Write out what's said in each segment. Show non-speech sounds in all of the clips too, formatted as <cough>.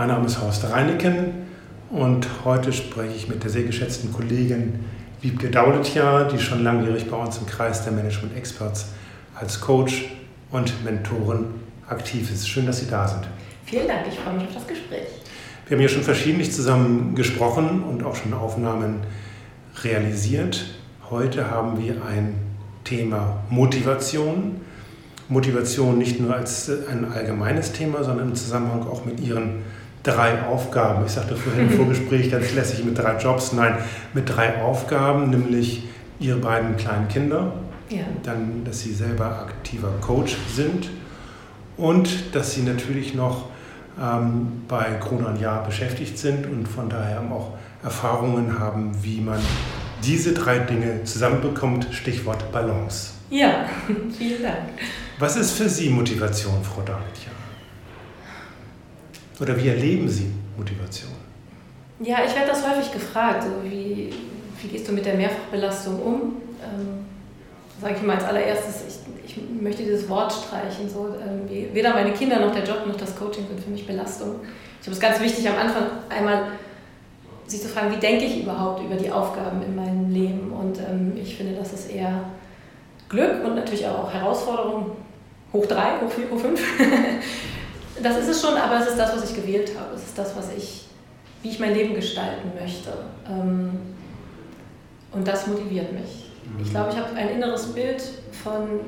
Mein Name ist Horst Reineken und heute spreche ich mit der sehr geschätzten Kollegin Wiebke Dauletja, die schon langjährig bei uns im Kreis der Management Experts als Coach und Mentorin aktiv ist. Schön, dass Sie da sind. Vielen Dank, ich freue mich auf das Gespräch. Wir haben ja schon verschiedentlich zusammen gesprochen und auch schon Aufnahmen realisiert. Heute haben wir ein Thema Motivation. Motivation nicht nur als ein allgemeines Thema, sondern im Zusammenhang auch mit Ihren drei Aufgaben. Ich sagte vorhin im Vorgespräch ganz lässig mit drei Jobs. Nein, mit drei Aufgaben, nämlich Ihre beiden kleinen Kinder, ja. dann, dass Sie selber aktiver Coach sind und dass Sie natürlich noch ähm, bei Kronan Jahr beschäftigt sind und von daher auch Erfahrungen haben, wie man diese drei Dinge zusammenbekommt. Stichwort Balance. Ja, <laughs> vielen Dank. Was ist für Sie Motivation, Frau Davidja? Oder wie erleben Sie Motivation? Ja, ich werde das häufig gefragt. So wie, wie gehst du mit der Mehrfachbelastung um? Ähm, Sage ich mal als allererstes, ich, ich möchte dieses Wort streichen. So, ähm, weder meine Kinder noch der Job noch das Coaching sind für mich Belastung. Ich glaube, es ganz wichtig am Anfang einmal sich zu fragen, wie denke ich überhaupt über die Aufgaben in meinem Leben. Und ähm, ich finde, das ist eher Glück und natürlich auch Herausforderung hoch drei, hoch vier, hoch fünf. <laughs> das ist es schon, aber es ist das, was ich gewählt habe. Es ist das, was ich, wie ich mein Leben gestalten möchte. Ähm, und das motiviert mich. Ich mhm. glaube, ich habe ein inneres Bild von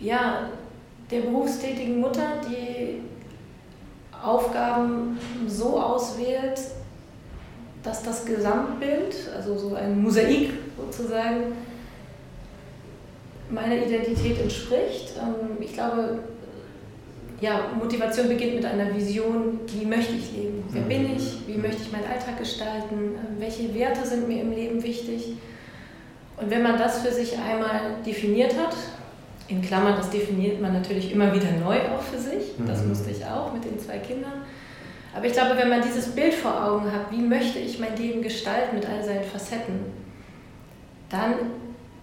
ja, der berufstätigen Mutter, die Aufgaben so auswählt, dass das Gesamtbild, also so ein Mosaik sozusagen, meiner Identität entspricht. Ähm, ich glaube, ja, Motivation beginnt mit einer Vision, wie möchte ich leben, wer bin mhm. ich, wie möchte ich meinen Alltag gestalten, ähm, welche Werte sind mir im Leben wichtig. Und wenn man das für sich einmal definiert hat, in Klammern, das definiert man natürlich immer wieder neu auch für sich, das mhm. musste ich auch mit den zwei Kindern. Aber ich glaube, wenn man dieses Bild vor Augen hat, wie möchte ich mein Leben gestalten mit all seinen Facetten, dann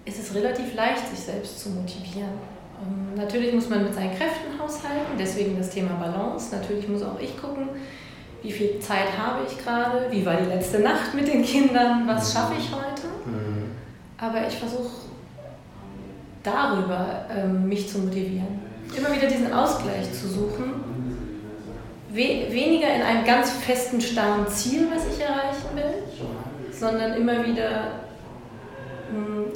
ist es relativ leicht, sich selbst zu motivieren. Ähm, natürlich muss man mit seinen Kräften haushalten, deswegen das Thema Balance. Natürlich muss auch ich gucken, wie viel Zeit habe ich gerade, wie war die letzte Nacht mit den Kindern, was schaffe ich heute. Mhm. Aber ich versuche darüber ähm, mich zu motivieren. Immer wieder diesen Ausgleich zu suchen. We weniger in einem ganz festen, starren Ziel, was ich erreichen will, sondern immer wieder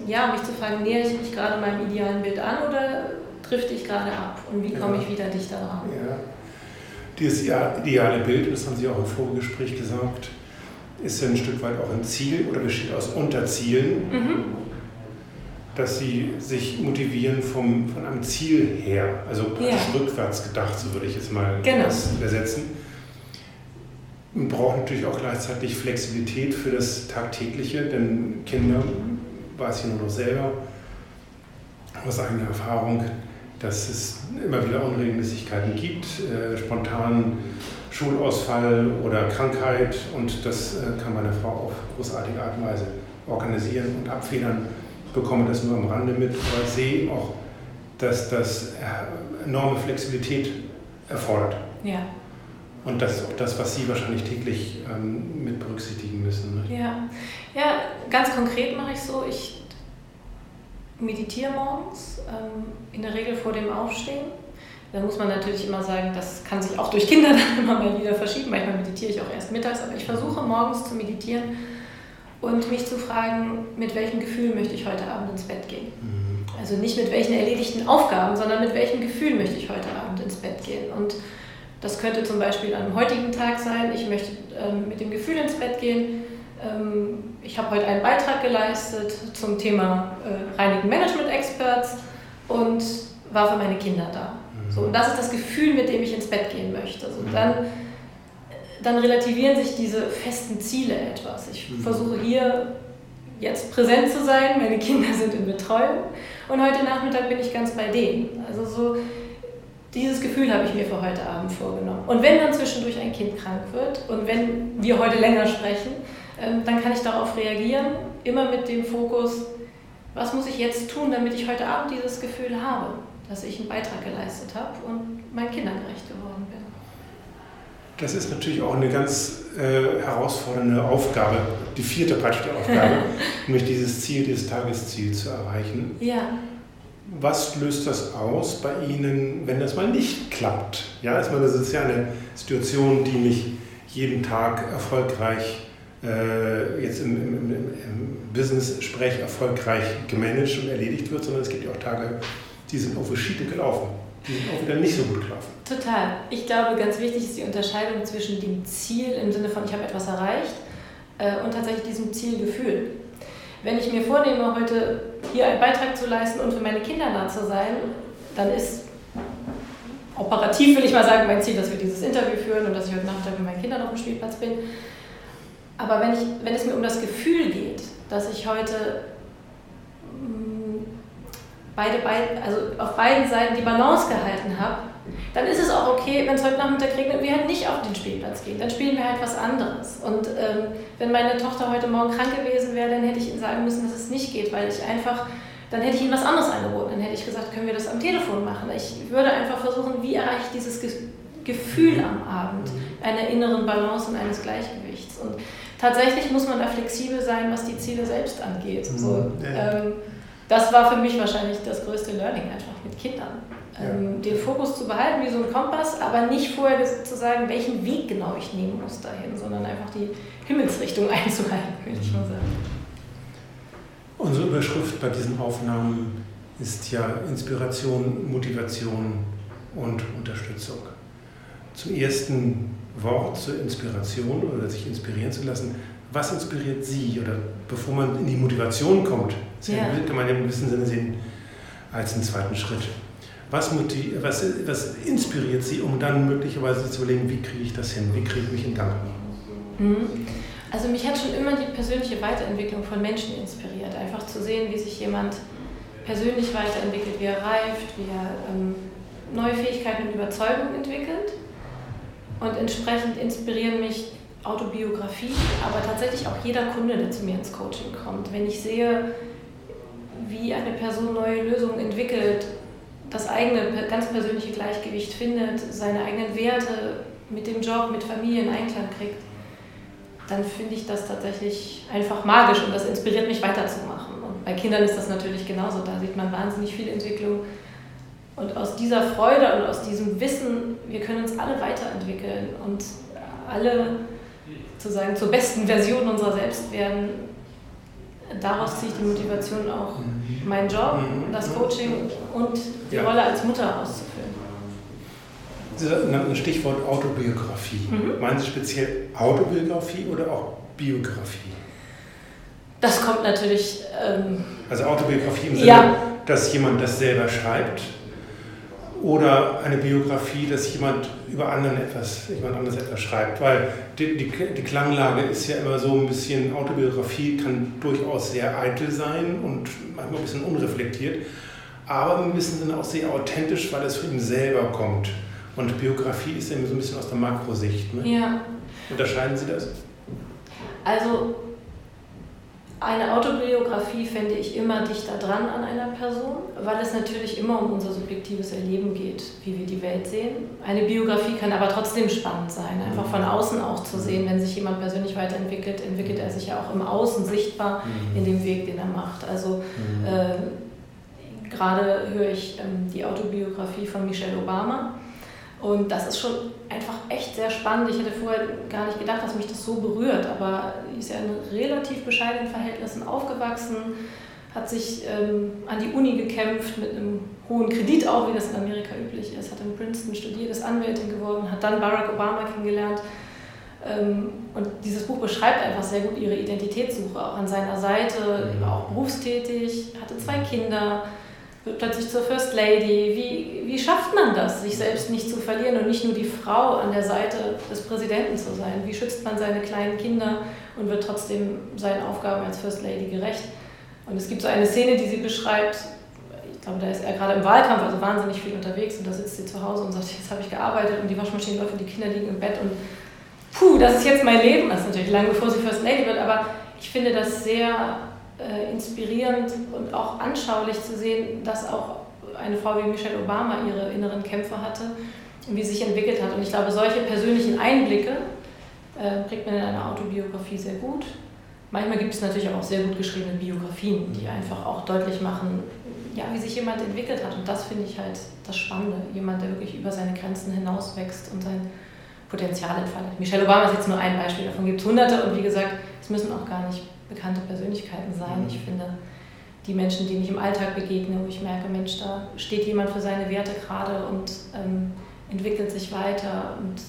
ja, mich zu fragen, nähere ich mich gerade meinem idealen Bild an oder drifte ich gerade ab und wie komme ja. ich wieder dichter dran? Ja. Dieses ideale Bild, das haben Sie auch im Vorgespräch gesagt, ist ja ein Stück weit auch ein Ziel oder besteht aus Unterzielen, mhm. dass Sie sich motivieren vom, von einem Ziel her, also praktisch ja. rückwärts gedacht, so würde ich es mal genau. übersetzen. Man braucht natürlich auch gleichzeitig Flexibilität für das Tagtägliche, denn Kinder weiß ich nur noch selber aus eigener Erfahrung, dass es immer wieder Unregelmäßigkeiten gibt, äh, spontan Schulausfall oder Krankheit und das äh, kann meine Frau auf großartige Art und Weise organisieren und abfedern. Ich bekomme das nur am Rande mit, aber sehe auch, dass das äh, enorme Flexibilität erfordert. Ja. Und das ist auch das, was Sie wahrscheinlich täglich ähm, mit berücksichtigen müssen. Ne? Ja. ja, ganz konkret mache ich so, ich meditiere morgens, ähm, in der Regel vor dem Aufstehen. Da muss man natürlich immer sagen, das kann sich auch durch Kinder <laughs> dann immer mal wieder verschieben. Manchmal meditiere ich auch erst mittags, aber ich versuche morgens zu meditieren und mich zu fragen, mit welchem Gefühl möchte ich heute Abend ins Bett gehen. Mhm. Also nicht mit welchen erledigten Aufgaben, sondern mit welchem Gefühl möchte ich heute Abend ins Bett gehen. Und das könnte zum Beispiel am heutigen Tag sein, ich möchte ähm, mit dem Gefühl ins Bett gehen, ähm, ich habe heute einen Beitrag geleistet zum Thema äh, Reinigen Management Experts und war für meine Kinder da. So, und das ist das Gefühl, mit dem ich ins Bett gehen möchte. Also dann, dann relativieren sich diese festen Ziele etwas. Ich mhm. versuche hier jetzt präsent zu sein, meine Kinder sind in Betreuung und heute Nachmittag bin ich ganz bei denen. Also so dieses Gefühl habe ich mir für heute Abend vorgenommen. Und wenn dann zwischendurch ein Kind krank wird und wenn wir heute länger sprechen, ähm, dann kann ich darauf reagieren, immer mit dem Fokus, was muss ich jetzt tun, damit ich heute Abend dieses Gefühl habe, dass ich einen Beitrag geleistet habe und meinen Kindern gerecht geworden bin. Das ist natürlich auch eine ganz äh, herausfordernde Aufgabe, die vierte praktisch der Aufgabe, <laughs> nämlich dieses Ziel, dieses Tagesziel zu erreichen. Ja. Was löst das aus bei Ihnen, wenn das mal nicht klappt? Ja, ich meine, das ist ja eine Situation, die nicht jeden Tag erfolgreich äh, jetzt im, im, im, im Business-Sprech erfolgreich gemanagt und erledigt wird, sondern es gibt ja auch Tage, die sind auf Schiete gelaufen. Die sind auch wieder nicht so gut gelaufen. Total. Ich glaube, ganz wichtig ist die Unterscheidung zwischen dem Ziel im Sinne von, ich habe etwas erreicht äh, und tatsächlich diesem Zielgefühl. Wenn ich mir vornehme, heute hier einen Beitrag zu leisten und für meine Kinder da zu sein, dann ist operativ, will ich mal sagen, mein Ziel, dass wir dieses Interview führen und dass ich heute Nachmittag mit meinen Kindern auf dem Spielplatz bin. Aber wenn, ich, wenn es mir um das Gefühl geht, dass ich heute mm, beide, beide, also auf beiden Seiten die Balance gehalten habe, dann ist es auch okay, wenn es heute Nachmittag regnet und wir halt nicht auf den Spielplatz gehen. Dann spielen wir halt was anderes. Und ähm, wenn meine Tochter heute Morgen krank gewesen wäre, dann hätte ich ihnen sagen müssen, dass es nicht geht, weil ich einfach, dann hätte ich ihnen was anderes angeboten. Dann hätte ich gesagt, können wir das am Telefon machen. Ich würde einfach versuchen, wie erreiche ich dieses Gefühl am Abend einer inneren Balance und eines Gleichgewichts. Und tatsächlich muss man da flexibel sein, was die Ziele selbst angeht. So, ähm, das war für mich wahrscheinlich das größte Learning einfach mit Kindern. Ähm. Den Fokus zu behalten wie so ein Kompass, aber nicht vorher zu sagen, welchen Weg genau ich nehmen muss dahin, sondern einfach die Himmelsrichtung <laughs> einzuhalten, würde ich mal sagen. Unsere Überschrift bei diesen Aufnahmen ist ja Inspiration, Motivation und Unterstützung. Zum ersten Wort zur Inspiration oder sich inspirieren zu lassen. Was inspiriert Sie? Oder bevor man in die Motivation kommt, ja. kann man ja im gewissen Sinne sehen als einen zweiten Schritt. Was, was, was inspiriert Sie, um dann möglicherweise zu überlegen, wie kriege ich das hin? Wie kriege ich mich in Gang? Mhm. Also mich hat schon immer die persönliche Weiterentwicklung von Menschen inspiriert. Einfach zu sehen, wie sich jemand persönlich weiterentwickelt, wie er reift, wie er ähm, neue Fähigkeiten und Überzeugungen entwickelt. Und entsprechend inspirieren mich Autobiografie, aber tatsächlich auch jeder Kunde, der zu mir ins Coaching kommt. Wenn ich sehe, wie eine Person neue Lösungen entwickelt, das eigene ganz persönliche Gleichgewicht findet, seine eigenen Werte mit dem Job, mit Familie in Einklang kriegt, dann finde ich das tatsächlich einfach magisch und das inspiriert mich weiterzumachen. Und bei Kindern ist das natürlich genauso. Da sieht man wahnsinnig viel Entwicklung und aus dieser Freude und aus diesem Wissen, wir können uns alle weiterentwickeln und alle sozusagen zur besten Version unserer selbst werden, daraus ziehe ich die Motivation auch, mhm. meinen Job, mhm. das Coaching und die ja. Rolle als Mutter nannten ein Stichwort Autobiografie. Mhm. Meinen Sie speziell Autobiografie oder auch Biografie? Das kommt natürlich. Ähm, also Autobiografie im Sinne, ja. dass jemand das selber schreibt oder eine Biografie, dass jemand über anderen etwas, jemand anderes etwas schreibt. Weil die, die, die, Klanglage ist ja immer so ein bisschen, Autobiografie kann durchaus sehr eitel sein und manchmal ein bisschen unreflektiert, aber im gewissen Sinne auch sehr authentisch, weil es von ihm selber kommt. Und Biografie ist ja so ein bisschen aus der Makrosicht. Ne? Ja. Unterscheiden Sie das? Also eine Autobiografie fände ich immer dichter dran an einer Person, weil es natürlich immer um unser subjektives Erleben geht, wie wir die Welt sehen. Eine Biografie kann aber trotzdem spannend sein, einfach von außen auch zu sehen, wenn sich jemand persönlich weiterentwickelt, entwickelt er sich ja auch im Außen sichtbar mhm. in dem Weg, den er macht. Also mhm. äh, gerade höre ich ähm, die Autobiografie von Michelle Obama und das ist schon einfach echt sehr spannend. Ich hätte vorher gar nicht gedacht, dass mich das so berührt, aber sie ist ja in relativ bescheidenen Verhältnissen aufgewachsen, hat sich ähm, an die Uni gekämpft mit einem hohen Kredit auch, wie das in Amerika üblich ist, hat in Princeton studiert, ist Anwältin geworden, hat dann Barack Obama kennengelernt. Ähm, und dieses Buch beschreibt einfach sehr gut ihre Identitätssuche, auch an seiner Seite, war auch berufstätig, hatte zwei Kinder wird plötzlich zur First Lady. Wie, wie schafft man das, sich selbst nicht zu verlieren und nicht nur die Frau an der Seite des Präsidenten zu sein? Wie schützt man seine kleinen Kinder und wird trotzdem seinen Aufgaben als First Lady gerecht? Und es gibt so eine Szene, die sie beschreibt, ich glaube, da ist er gerade im Wahlkampf, also wahnsinnig viel unterwegs und da sitzt sie zu Hause und sagt, jetzt habe ich gearbeitet und die Waschmaschine läuft und die Kinder liegen im Bett und puh, das ist jetzt mein Leben. Das ist natürlich lange bevor sie First Lady wird, aber ich finde das sehr äh, inspirierend und auch anschaulich zu sehen, dass auch eine Frau wie Michelle Obama ihre inneren Kämpfe hatte wie sie sich entwickelt hat. Und ich glaube, solche persönlichen Einblicke äh, kriegt man in einer Autobiografie sehr gut. Manchmal gibt es natürlich auch sehr gut geschriebene Biografien, die einfach auch deutlich machen, ja, wie sich jemand entwickelt hat. Und das finde ich halt das Spannende. Jemand, der wirklich über seine Grenzen hinaus wächst und sein Potenzial entfaltet. Michelle Obama ist jetzt nur ein Beispiel, davon gibt es hunderte. Und wie gesagt, es müssen auch gar nicht bekannte Persönlichkeiten sein. Ich finde, die Menschen, denen ich im Alltag begegne, wo ich merke, Mensch, da steht jemand für seine Werte gerade und ähm, entwickelt sich weiter. Und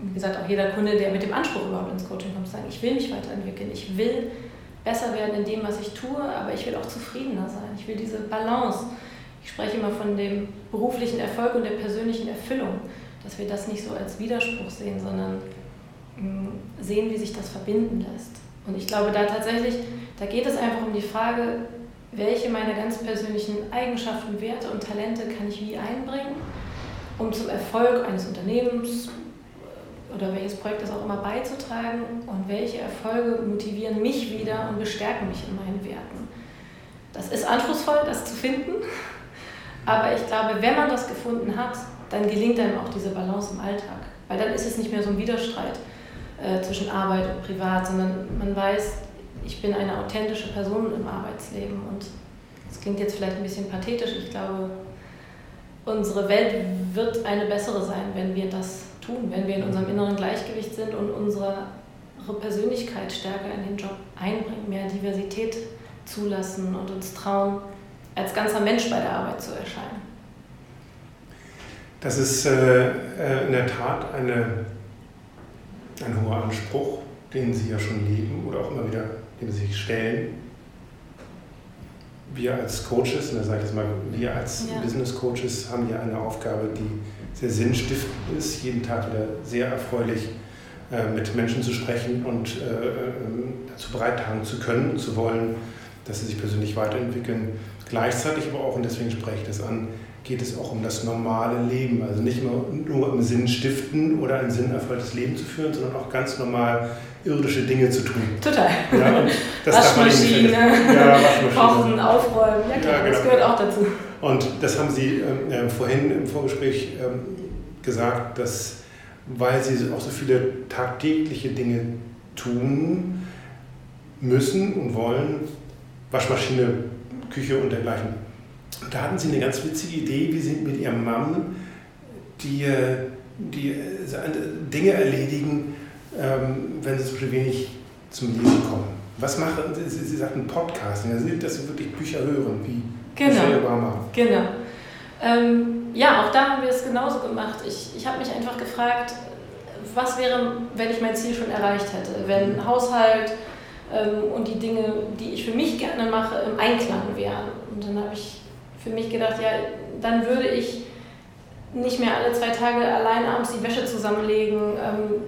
wie gesagt, auch jeder Kunde, der mit dem Anspruch überhaupt ins Coaching kommt, sagt, ich will mich weiterentwickeln, ich will besser werden in dem, was ich tue, aber ich will auch zufriedener sein. Ich will diese Balance. Ich spreche immer von dem beruflichen Erfolg und der persönlichen Erfüllung, dass wir das nicht so als Widerspruch sehen, sondern mm, sehen, wie sich das verbinden lässt. Und ich glaube, da tatsächlich, da geht es einfach um die Frage, welche meiner ganz persönlichen Eigenschaften, Werte und Talente kann ich wie einbringen, um zum Erfolg eines Unternehmens, oder welches Projekt das auch immer beizutragen. Und welche Erfolge motivieren mich wieder und bestärken mich in meinen Werten. Das ist anspruchsvoll, das zu finden, aber ich glaube, wenn man das gefunden hat, dann gelingt einem auch diese Balance im Alltag, weil dann ist es nicht mehr so ein Widerstreit äh, zwischen Arbeit und Privat, sondern man weiß, ich bin eine authentische Person im Arbeitsleben und das klingt jetzt vielleicht ein bisschen pathetisch, ich glaube, unsere Welt wird eine bessere sein, wenn wir das tun, wenn wir in unserem inneren Gleichgewicht sind und unsere Persönlichkeit stärker in den Job einbringen, mehr Diversität zulassen und uns trauen, als ganzer Mensch bei der Arbeit zu erscheinen. Das ist äh, äh in der Tat eine, ein hoher Anspruch, den Sie ja schon leben oder auch immer wieder, dem Sie sich stellen. Wir als Coaches, und da sage ich jetzt mal, wir als ja. Business Coaches haben ja eine Aufgabe, die sehr sinnstiftend ist, jeden Tag wieder sehr erfreulich äh, mit Menschen zu sprechen und äh, ähm, dazu beitragen zu können, zu wollen, dass sie sich persönlich weiterentwickeln. Gleichzeitig aber auch, und deswegen spreche ich das an, geht es auch um das normale Leben. Also nicht nur, nur im Sinn stiften oder ein sinnerfülltes Leben zu führen, sondern auch ganz normal irdische Dinge zu tun. Total. Ja, Waschmaschine, ja, Waschmaschine, Kochen, Aufräumen, ja klar, ja, genau. das gehört auch dazu. Und das haben Sie äh, vorhin im Vorgespräch ähm, gesagt, dass weil Sie auch so viele tagtägliche Dinge tun müssen und wollen, Waschmaschine, Küche und dergleichen. Da hatten Sie eine ganz witzige Idee, wie Sie mit Ihrem Mann die, die äh, Dinge erledigen, ähm, wenn Sie so wenig zum Lesen kommen. Was machen Sie? Sie sagten Podcast, dass Sie wirklich Bücher hören, wie Genau. Genau. Ähm, ja, auch da haben wir es genauso gemacht. Ich, ich habe mich einfach gefragt, was wäre, wenn ich mein Ziel schon erreicht hätte, wenn mhm. Haushalt ähm, und die Dinge, die ich für mich gerne mache, im Einklang wären. Und dann habe ich für mich gedacht, ja, dann würde ich nicht mehr alle zwei Tage allein abends die Wäsche zusammenlegen. Ähm,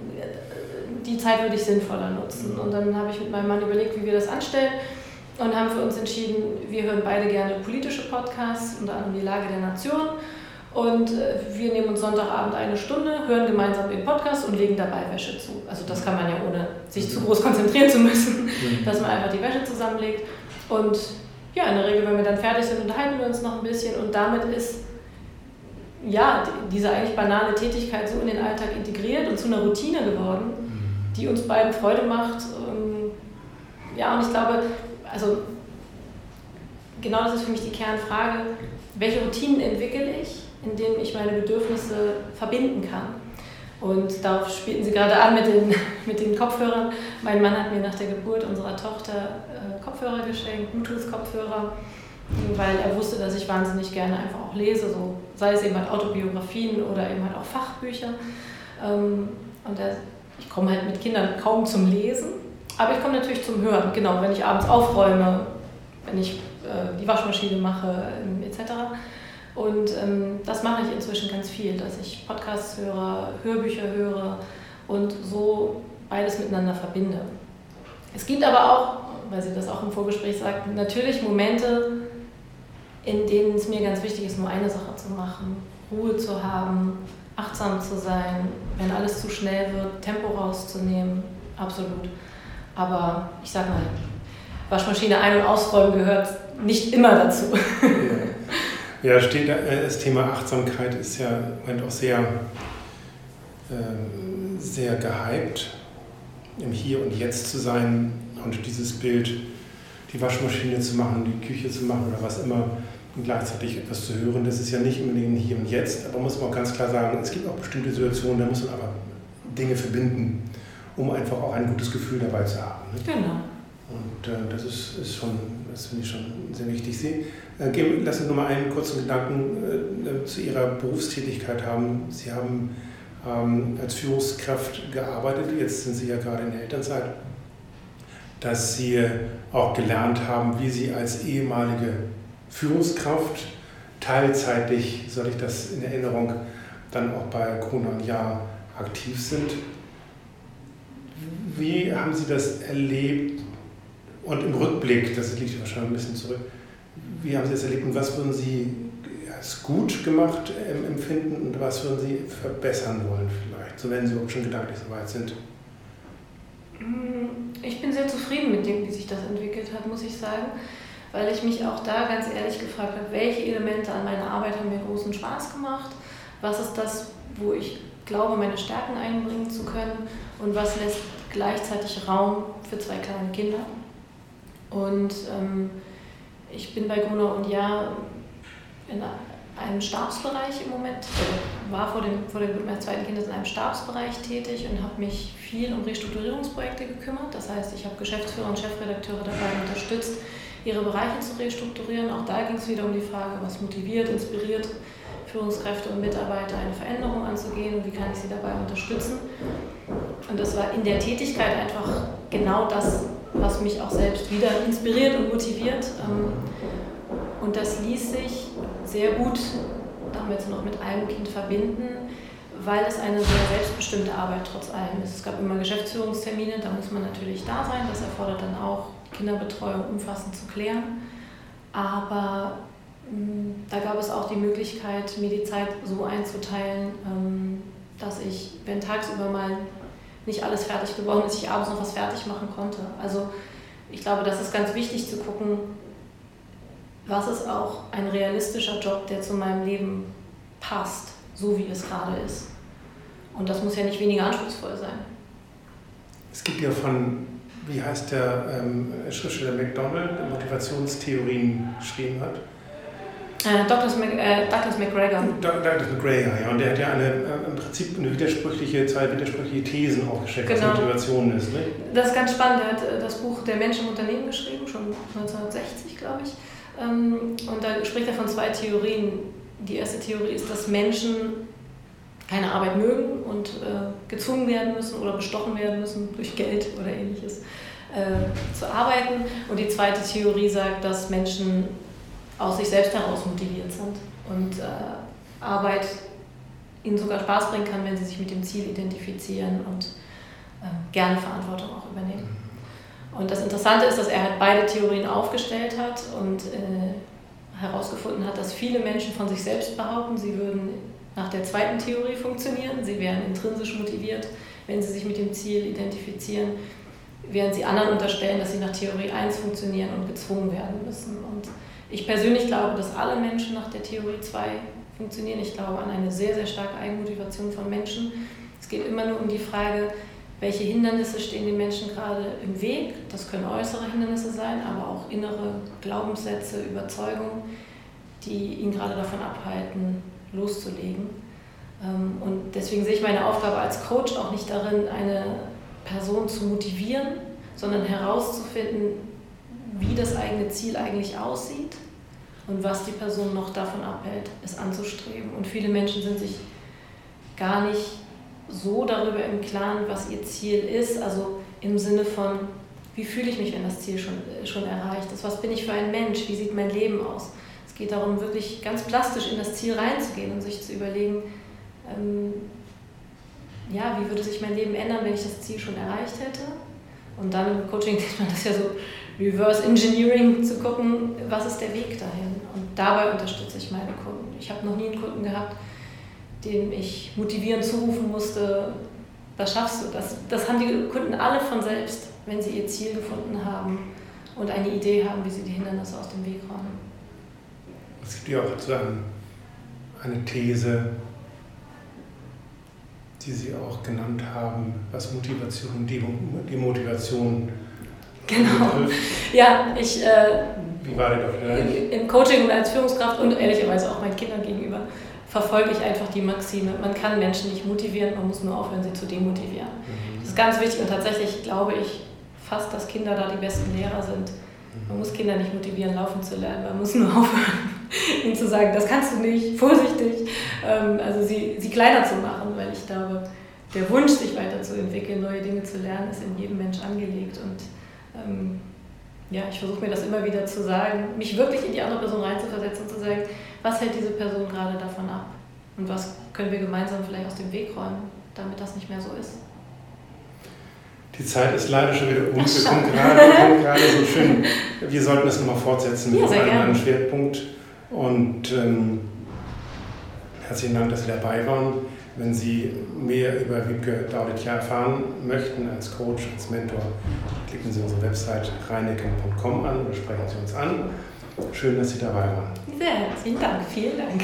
die Zeit würde ich sinnvoller nutzen. Und dann habe ich mit meinem Mann überlegt, wie wir das anstellen und haben für uns entschieden, wir hören beide gerne politische Podcasts, unter anderem die Lage der Nation. Und äh, wir nehmen uns Sonntagabend eine Stunde, hören gemeinsam den Podcast und legen dabei Wäsche zu. Also das kann man ja ohne sich zu groß konzentrieren zu müssen, mhm. <laughs> dass man einfach die Wäsche zusammenlegt. Und ja, in der Regel, wenn wir dann fertig sind, unterhalten wir uns noch ein bisschen und damit ist ja diese eigentlich banale Tätigkeit so in den Alltag integriert und zu einer Routine geworden, mhm. die uns beiden Freude macht. Ähm, ja, und ich glaube, also genau das ist für mich die Kernfrage, welche Routinen entwickle ich, in denen ich meine Bedürfnisse verbinden kann. Und darauf spielten Sie gerade an mit den, <laughs> mit den Kopfhörern. Mein Mann hat mir nach der Geburt unserer Tochter äh, Kopfhörer geschenkt, Bluetooth-Kopfhörer, weil er wusste, dass ich wahnsinnig gerne einfach auch lese, so, sei es eben halt Autobiografien oder eben halt auch Fachbücher. Ähm, und er, ich komme halt mit Kindern kaum zum Lesen, aber ich komme natürlich zum Hören, genau, wenn ich abends aufräume, wenn ich äh, die Waschmaschine mache, ähm, etc. Und ähm, das mache ich inzwischen ganz viel, dass ich Podcasts höre, Hörbücher höre und so beides miteinander verbinde. Es gibt aber auch, weil Sie das auch im Vorgespräch sagten, natürlich Momente, in denen es mir ganz wichtig ist, nur eine Sache zu machen, Ruhe zu haben, achtsam zu sein, wenn alles zu schnell wird, Tempo rauszunehmen, absolut. Aber ich sag mal, Waschmaschine ein- und ausräumen gehört nicht immer dazu. Ja, steht, äh, das Thema Achtsamkeit ist ja auch sehr, äh, sehr gehypt, im Hier und Jetzt zu sein und dieses Bild, die Waschmaschine zu machen, die Küche zu machen oder was immer und gleichzeitig etwas zu hören, das ist ja nicht unbedingt Hier und Jetzt, aber muss man auch ganz klar sagen, es gibt auch bestimmte Situationen, da muss man aber Dinge verbinden, um einfach auch ein gutes Gefühl dabei zu haben. Ne? Genau. Und äh, das ist, ist schon, das finde ich schon sehr wichtig. Sie, äh, geben, lassen Sie nur mal einen kurzen Gedanken äh, äh, zu Ihrer Berufstätigkeit haben. Sie haben ähm, als Führungskraft gearbeitet, jetzt sind Sie ja gerade in der Elternzeit, dass Sie auch gelernt haben, wie Sie als ehemalige Führungskraft teilzeitig, soll ich das in Erinnerung, dann auch bei und Jahr aktiv sind. Wie haben Sie das erlebt und im Rückblick, das liegt wahrscheinlich ein bisschen zurück, wie haben Sie das erlebt und was würden Sie als gut gemacht empfinden und was würden Sie verbessern wollen vielleicht, so wenn Sie überhaupt schon gedanklich so weit sind? Mm, ich bin sehr zufrieden mit dem, wie sich das entwickelt hat, muss ich sagen, weil ich mich auch da ganz ehrlich gefragt habe, welche Elemente an meiner Arbeit haben mir großen Spaß gemacht, was ist das, wo ich glaube, meine Stärken einbringen zu können und was lässt gleichzeitig Raum für zwei kleine Kinder. Und ähm, ich bin bei Gruner und Ja in einem Stabsbereich im Moment, also war vor dem, vor dem meines zweiten Kindes in einem Stabsbereich tätig und habe mich viel um Restrukturierungsprojekte gekümmert. Das heißt, ich habe Geschäftsführer und Chefredakteure dabei unterstützt, ihre Bereiche zu restrukturieren. Auch da ging es wieder um die Frage, was motiviert, inspiriert Führungskräfte und Mitarbeiter eine Veränderung anzugehen und wie kann ich sie dabei unterstützen. Und das war in der Tätigkeit einfach genau das, was mich auch selbst wieder inspiriert und motiviert. Ähm, und das ließ sich sehr gut damit noch mit einem Kind verbinden, weil es eine sehr selbstbestimmte Arbeit trotz allem ist. Es gab immer Geschäftsführungstermine, da muss man natürlich da sein. Das erfordert dann auch Kinderbetreuung umfassend zu klären. Aber mm, da gab es auch die Möglichkeit, mir die Zeit so einzuteilen, ähm, dass ich, wenn tagsüber mal nicht alles fertig geworden ist, ich abends noch was fertig machen konnte. Also ich glaube, das ist ganz wichtig zu gucken, was ist auch ein realistischer Job, der zu meinem Leben passt, so wie es gerade ist. Und das muss ja nicht weniger anspruchsvoll sein. Es gibt ja von, wie heißt der ähm, Schriftsteller McDonald, der Motivationstheorien geschrieben hat, äh, Douglas, Mac, äh, Douglas McGregor. Douglas McGregor, ja. Und der hat ja eine, äh, im Prinzip eine widersprüchliche, zwei widersprüchliche Thesen aufgestellt, genau. was Motivation ist. Ne? Das ist ganz spannend. Er hat äh, das Buch Der Mensch im Unternehmen geschrieben, schon 1960, glaube ich. Ähm, und da spricht er von zwei Theorien. Die erste Theorie ist, dass Menschen keine Arbeit mögen und äh, gezwungen werden müssen oder bestochen werden müssen durch Geld oder ähnliches äh, zu arbeiten. Und die zweite Theorie sagt, dass Menschen aus sich selbst heraus motiviert sind und äh, Arbeit ihnen sogar Spaß bringen kann, wenn sie sich mit dem Ziel identifizieren und äh, gerne Verantwortung auch übernehmen. Und das Interessante ist, dass er halt beide Theorien aufgestellt hat und äh, herausgefunden hat, dass viele Menschen von sich selbst behaupten, sie würden nach der zweiten Theorie funktionieren, sie wären intrinsisch motiviert, wenn sie sich mit dem Ziel identifizieren, während sie anderen unterstellen, dass sie nach Theorie 1 funktionieren und gezwungen werden müssen. Und ich persönlich glaube, dass alle Menschen nach der Theorie 2 funktionieren. Ich glaube an eine sehr, sehr starke Eigenmotivation von Menschen. Es geht immer nur um die Frage, welche Hindernisse stehen den Menschen gerade im Weg. Das können äußere Hindernisse sein, aber auch innere Glaubenssätze, Überzeugungen, die ihn gerade davon abhalten, loszulegen. Ähm, und deswegen sehe ich meine Aufgabe als Coach auch nicht darin, eine Person zu motivieren, sondern herauszufinden, wie das eigene Ziel eigentlich aussieht und was die Person noch davon abhält, es anzustreben. Und viele Menschen sind sich gar nicht so darüber im Klaren, was ihr Ziel ist, also im Sinne von, wie fühle ich mich, wenn das Ziel schon, schon erreicht ist, was bin ich für ein Mensch, wie sieht mein Leben aus. Es geht darum, wirklich ganz plastisch in das Ziel reinzugehen und sich zu überlegen, ähm, ja, wie würde sich mein Leben ändern, wenn ich das Ziel schon erreicht hätte. Und dann im Coaching <laughs> sieht man das ja so Reverse Engineering zu gucken, was ist der Weg dahin. Und dabei unterstütze ich meine Kunden. Ich habe noch nie einen Kunden gehabt, dem ich motivierend zurufen musste, das schaffst du. Das, das haben die Kunden alle von selbst, wenn sie ihr Ziel gefunden haben und eine Idee haben, wie sie die Hindernisse aus dem Weg räumen. Es gibt ja auch so eine These, die Sie auch genannt haben, was Motivation und die Motivation Genau. Ja, ich. Äh, Wie war die doch Im Coaching und als Führungskraft und ehrlicherweise auch meinen Kindern gegenüber verfolge ich einfach die Maxime, man kann Menschen nicht motivieren, man muss nur aufhören, sie zu demotivieren. Mhm. Das ist ganz wichtig und tatsächlich glaube ich fast, dass Kinder da die besten Lehrer sind. Man muss Kinder nicht motivieren, laufen zu lernen, man muss nur <laughs> aufhören, ihnen zu sagen, das kannst du nicht, vorsichtig, ähm, also sie, sie kleiner zu machen, weil ich glaube, der Wunsch, sich weiterzuentwickeln, neue Dinge zu lernen, ist in jedem Mensch angelegt und ähm, ja, ich versuche mir das immer wieder zu sagen, mich wirklich in die andere Person reinzuversetzen und zu sagen, was hält diese Person gerade davon ab und was können wir gemeinsam vielleicht aus dem Weg räumen, damit das nicht mehr so ist. Die Zeit ist leider schon wieder <laughs> um. Wir kommen gerade, gerade so schön. Wir sollten das nochmal fortsetzen mit ja, einem anderen Schwerpunkt. Und ähm, herzlichen Dank, dass Sie dabei waren. Wenn Sie mehr über Wiebke Daudetja erfahren möchten als Coach, als Mentor, klicken Sie unsere Website reineken.com an oder sprechen Sie uns an. Schön, dass Sie dabei waren. Sehr herzlichen Dank. Vielen Dank.